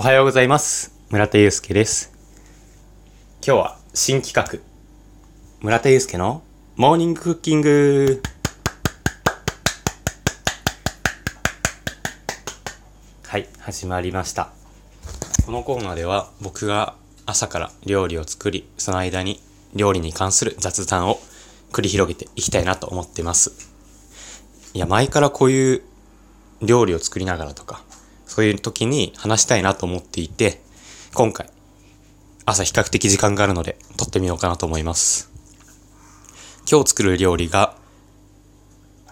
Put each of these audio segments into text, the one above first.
おはようございます。村田祐介です。今日は新企画。村田祐介のモーニングクッキング。はい、始まりました。このコーナーでは僕が朝から料理を作り、その間に料理に関する雑談を繰り広げていきたいなと思ってます。いや、前からこういう料理を作りながらとか、そういう時に話したいなと思っていて、今回、朝比較的時間があるので、撮ってみようかなと思います。今日作る料理が、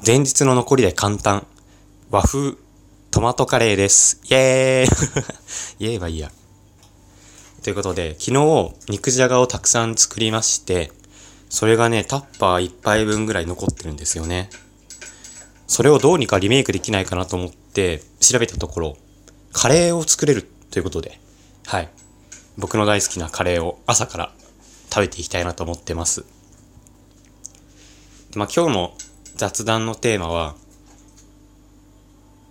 前日の残りで簡単、和風トマトカレーです。イエーイ 言えばいいや。ということで、昨日、肉じゃがをたくさん作りまして、それがね、タッパー1杯分ぐらい残ってるんですよね。それをどうにかリメイクできないかなと思って調べたところ、カレーを作れるということで、はい。僕の大好きなカレーを朝から食べていきたいなと思ってます。まあ今日の雑談のテーマは、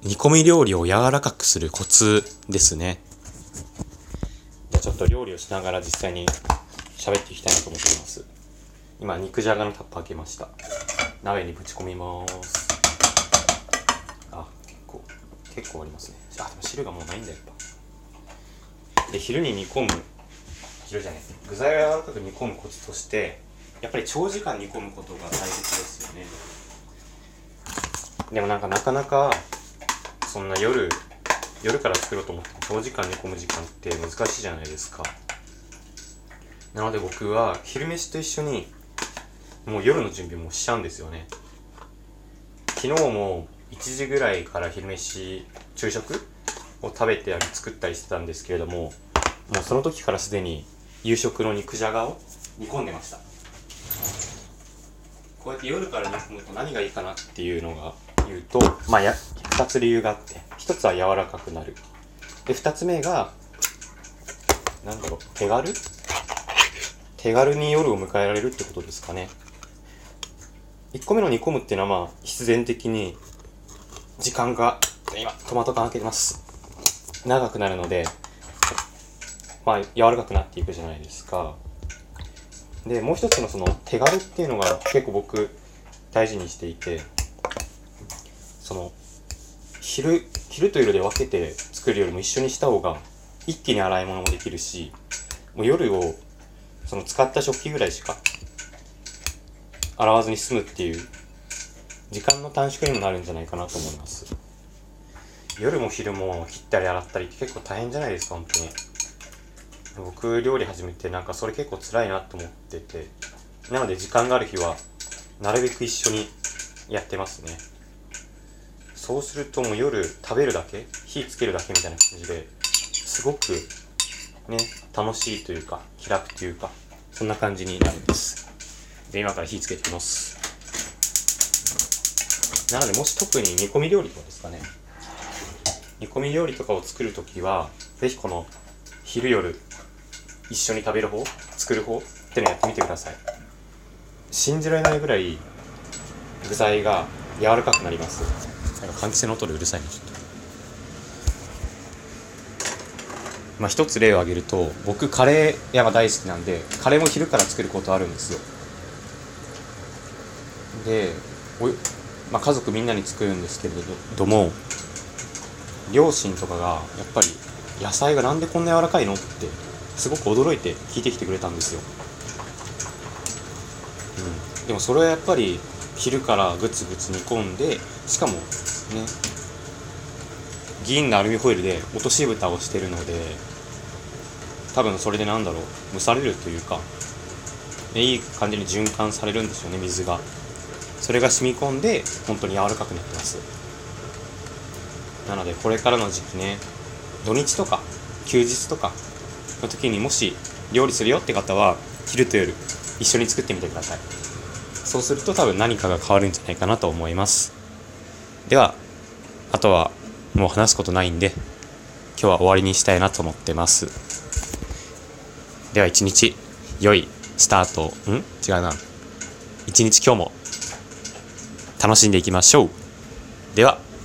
煮込み料理を柔らかくするコツですね。じゃあちょっと料理をしながら実際に喋っていきたいなと思ってます。今、肉じゃがのタッパー開けました。鍋にぶち込みます。結構、ありますね。あ、でも汁がもうないんだやっぱ。で、昼に煮込む、昼じゃない、具材を柔らかく煮込むコツとして、やっぱり長時間煮込むことが大切ですよね。でもなんかなかなか、そんな夜、夜から作ろうと思って長時間煮込む時間って難しいじゃないですか。なので僕は昼飯と一緒にもう夜の準備もしちゃうんですよね。昨日も1時ぐらいから昼飯昼食を食べてたり作ったりしてたんですけれどももうその時からすでに夕食の肉じゃがを煮込んでました。こうやって夜から煮込むと何がいいかなっていうのが言うとまあや2つ理由があって1つは柔らかくなる。で2つ目がなんだろう手軽？手軽に夜を迎えられるってことですかね。1個目の煮込むっていうのはまあ必然的に時間が今トマト缶開けてます。長くなるのでまあ柔らかくなっていくじゃないですか。でもう一つのその手軽っていうのが結構僕大事にしていてその昼昼と夜で分けて作るよりも一緒にした方が一気に洗い物もできるしもう夜をその使った食器ぐらいしか洗わずに済むっていう時間の短縮にもなるんじゃないかなと思います。夜も昼も切ったり洗ったりって結構大変じゃないですか本当に。僕料理始めてなんかそれ結構辛いなと思ってて。なので時間がある日はなるべく一緒にやってますね。そうするともう夜食べるだけ火つけるだけみたいな感じですごくね楽しいというか気楽というかそんな感じになるんです。で今から火つけていきます。なのでもし特に煮込み料理とかですかね。煮込み料理とかを作るときはぜひこの昼夜一緒に食べる方作る方ってのやってみてください。信じられないぐらい具材が柔らかくなります。なんか換気扇の音でうるさいねちょっと。まあ一つ例を挙げると僕カレー山大好きなんでカレーも昼から作ることあるんですよ。でおまあ、家族みんなに作るんですけれども両親とかがやっぱり野菜がなんでこんな柔らかいの？ってすごく驚いて聞いてきてくれたんですよ、うん、でもそれはやっぱり昼からグツグツ煮込んでしかもね銀のアルミホイルで落とし蓋をしてるので多分それでなんだろう蒸されるというか、ね、いい感じに循環されるんですよね水が。それが染み込んで本当に柔らかくなってます。なのでこれからの時期ね土日とか休日とかの時にもし料理するよって方は昼と夜一緒に作ってみてください。そうすると多分何かが変わるんじゃないかなと思います。ではあとはもう話すことないんで今日は終わりにしたいなと思ってます。では一日良いスタート。ん？違うな。一日今日も楽しんでいきましょう。では。